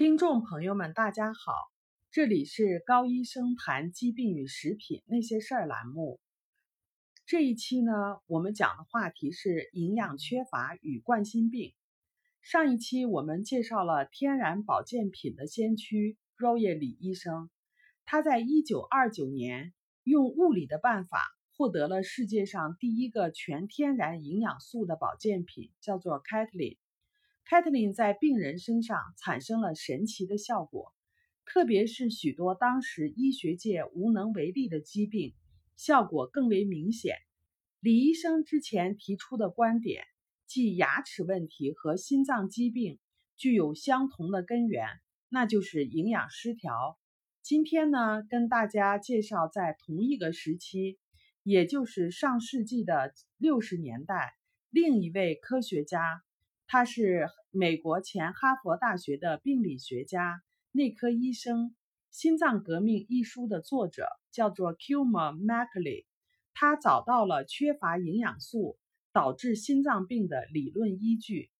听众朋友们，大家好，这里是高医生谈疾病与食品那些事儿栏目。这一期呢，我们讲的话题是营养缺乏与冠心病。上一期我们介绍了天然保健品的先驱 Roy 李医生，他在一九二九年用物理的办法获得了世界上第一个全天然营养素的保健品，叫做 Catlin。Catlin 在病人身上产生了神奇的效果，特别是许多当时医学界无能为力的疾病，效果更为明显。李医生之前提出的观点，即牙齿问题和心脏疾病具有相同的根源，那就是营养失调。今天呢，跟大家介绍在同一个时期，也就是上世纪的六十年代，另一位科学家。他是美国前哈佛大学的病理学家、内科医生，《心脏革命》一书的作者叫做 Kilmer Mackley。他找到了缺乏营养素导致心脏病的理论依据。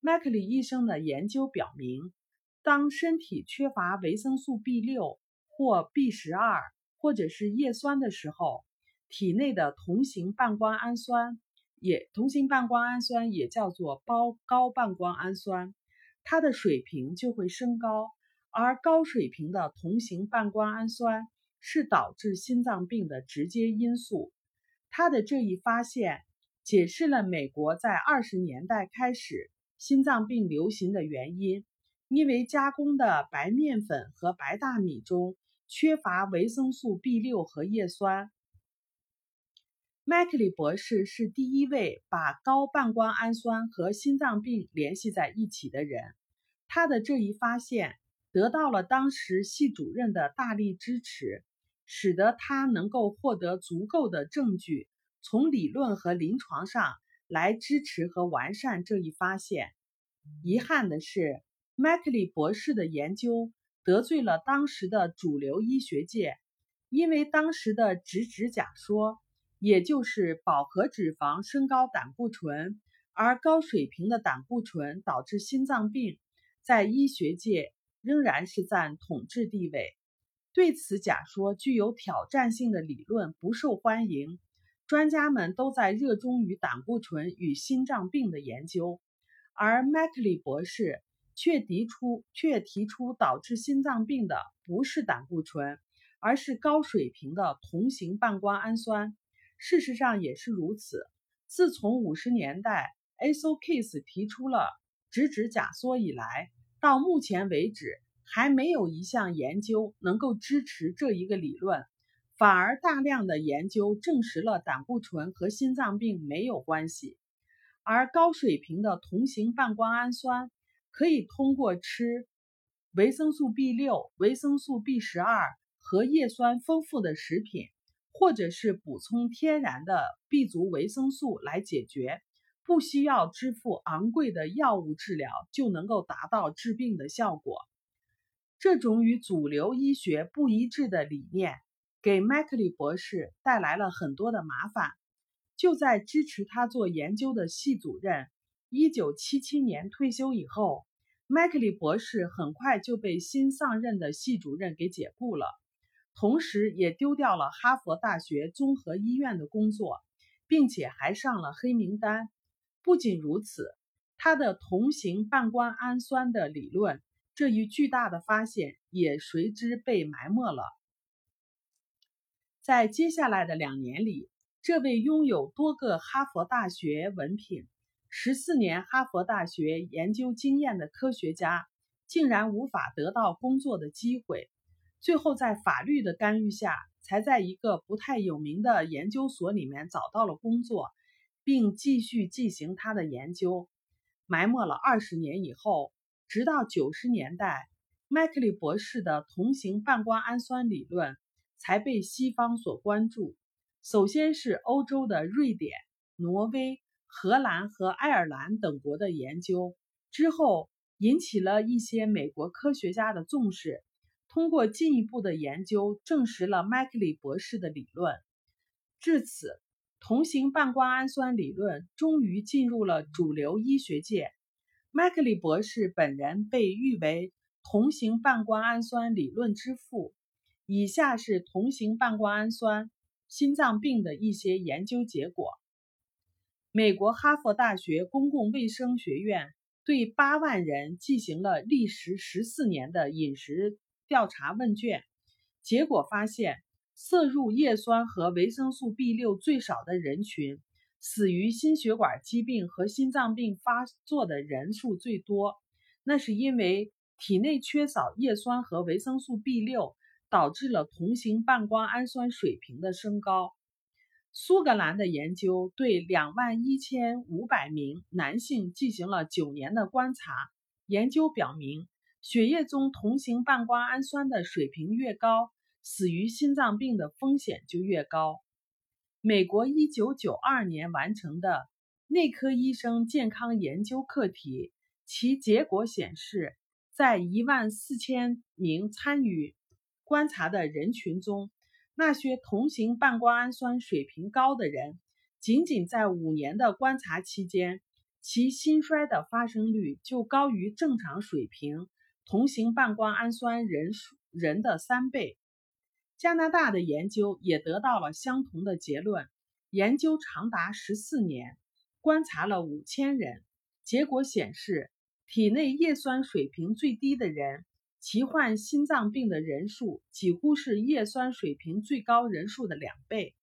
Mackley 医生的研究表明，当身体缺乏维生素 B 六或 B 十二或者是叶酸的时候，体内的同型半胱氨酸。也同型半胱氨酸也叫做高高半胱氨酸，它的水平就会升高，而高水平的同型半胱氨酸是导致心脏病的直接因素。他的这一发现解释了美国在二十年代开始心脏病流行的原因，因为加工的白面粉和白大米中缺乏维生素 B 六和叶酸。麦克里博士是第一位把高半胱氨酸和心脏病联系在一起的人。他的这一发现得到了当时系主任的大力支持，使得他能够获得足够的证据，从理论和临床上来支持和完善这一发现。遗憾的是，麦克里博士的研究得罪了当时的主流医学界，因为当时的直指假说。也就是饱和脂肪升高胆固醇，而高水平的胆固醇导致心脏病，在医学界仍然是占统治地位。对此假说具有挑战性的理论不受欢迎，专家们都在热衷于胆固醇与心脏病的研究，而麦克利博士却提出却提出导致心脏病的不是胆固醇，而是高水平的同型半胱氨酸。事实上也是如此。自从五十年代 a s o Case 提出了直指假说以来，到目前为止，还没有一项研究能够支持这一个理论。反而，大量的研究证实了胆固醇和心脏病没有关系。而高水平的同型半胱氨酸可以通过吃维生素 B 六、维生素 B 十二和叶酸丰富的食品。或者是补充天然的 B 族维生素来解决，不需要支付昂贵的药物治疗就能够达到治病的效果。这种与主流医学不一致的理念，给麦克利博士带来了很多的麻烦。就在支持他做研究的系主任1977年退休以后，麦克利博士很快就被新上任的系主任给解雇了。同时，也丢掉了哈佛大学综合医院的工作，并且还上了黑名单。不仅如此，他的同型半胱氨酸的理论这一巨大的发现也随之被埋没了。在接下来的两年里，这位拥有多个哈佛大学文凭、十四年哈佛大学研究经验的科学家，竟然无法得到工作的机会。最后，在法律的干预下，才在一个不太有名的研究所里面找到了工作，并继续进行他的研究。埋没了二十年以后，直到九十年代，麦克利博士的同型半胱氨酸理论才被西方所关注。首先是欧洲的瑞典、挪威、荷兰和爱尔兰等国的研究，之后引起了一些美国科学家的重视。通过进一步的研究，证实了麦克利博士的理论。至此，同型半胱氨酸理论终于进入了主流医学界。麦克利博士本人被誉为同型半胱氨酸理论之父。以下是同型半胱氨酸心脏病的一些研究结果。美国哈佛大学公共卫生学院对八万人进行了历时十四年的饮食调查问卷，结果发现，摄入叶酸和维生素 B 六最少的人群，死于心血管疾病和心脏病发作的人数最多。那是因为体内缺少叶酸和维生素 B 六。导致了同型半胱氨酸水平的升高。苏格兰的研究对两万一千五百名男性进行了九年的观察。研究表明，血液中同型半胱氨酸的水平越高，死于心脏病的风险就越高。美国一九九二年完成的内科医生健康研究课题，其结果显示，在一万四千名参与。观察的人群中，那些同型半胱氨酸水平高的人，仅仅在五年的观察期间，其心衰的发生率就高于正常水平同型半胱氨酸人数人的三倍。加拿大的研究也得到了相同的结论，研究长达十四年，观察了五千人，结果显示，体内叶酸水平最低的人。其患心脏病的人数几乎是叶酸水平最高人数的两倍。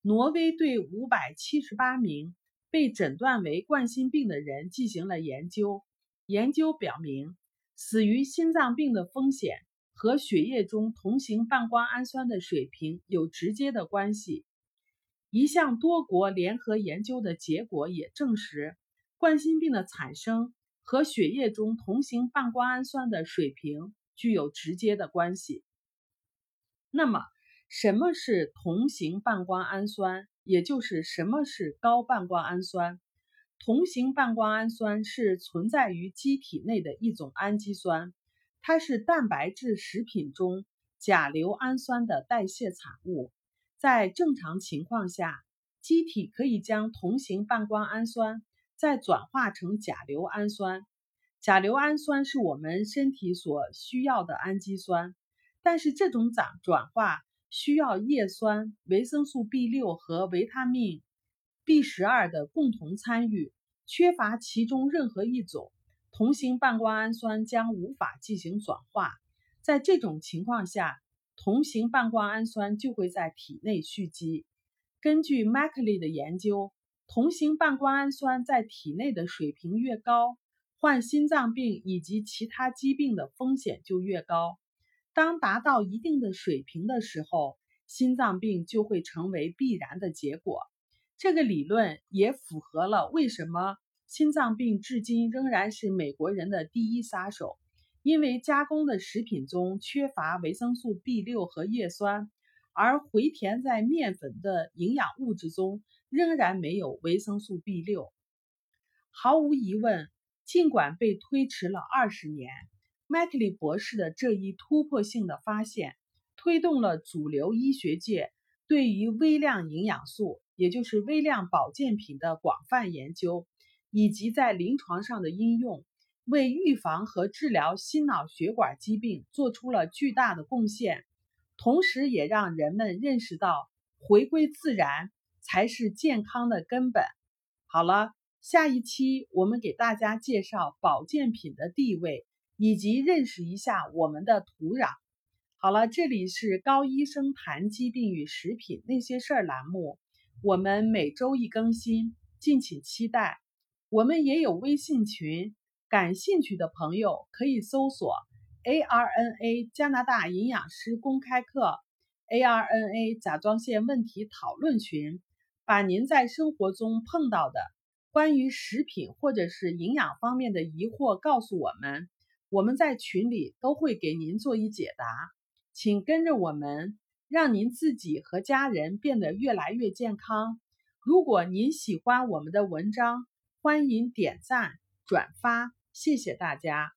挪威对五百七十八名被诊断为冠心病的人进行了研究，研究表明，死于心脏病的风险和血液中同型半胱氨酸的水平有直接的关系。一项多国联合研究的结果也证实，冠心病的产生。和血液中同型半胱氨酸的水平具有直接的关系。那么，什么是同型半胱氨酸？也就是什么是高半胱氨酸？同型半胱氨酸是存在于机体内的一种氨基酸，它是蛋白质食品中甲硫氨酸的代谢产物。在正常情况下，机体可以将同型半胱氨酸。再转化成甲硫氨酸，甲硫氨酸是我们身体所需要的氨基酸，但是这种转转化需要叶酸、维生素 B 六和维他命 B 十二的共同参与，缺乏其中任何一种，同型半胱氨酸将无法进行转化。在这种情况下，同型半胱氨酸就会在体内蓄积。根据 m c l e y 的研究。同型半胱氨酸在体内的水平越高，患心脏病以及其他疾病的风险就越高。当达到一定的水平的时候，心脏病就会成为必然的结果。这个理论也符合了为什么心脏病至今仍然是美国人的第一杀手，因为加工的食品中缺乏维生素 B 六和叶酸，而回填在面粉的营养物质中。仍然没有维生素 B 六。毫无疑问，尽管被推迟了二十年，麦克利博士的这一突破性的发现，推动了主流医学界对于微量营养素，也就是微量保健品的广泛研究，以及在临床上的应用，为预防和治疗心脑血管疾病做出了巨大的贡献。同时，也让人们认识到回归自然。才是健康的根本。好了，下一期我们给大家介绍保健品的地位，以及认识一下我们的土壤。好了，这里是高医生谈疾病与食品那些事儿栏目，我们每周一更新，敬请期待。我们也有微信群，感兴趣的朋友可以搜索 ARNA 加拿大营养师公开课，ARNA 甲状腺问题讨论群。把您在生活中碰到的关于食品或者是营养方面的疑惑告诉我们，我们在群里都会给您做一解答。请跟着我们，让您自己和家人变得越来越健康。如果您喜欢我们的文章，欢迎点赞转发，谢谢大家。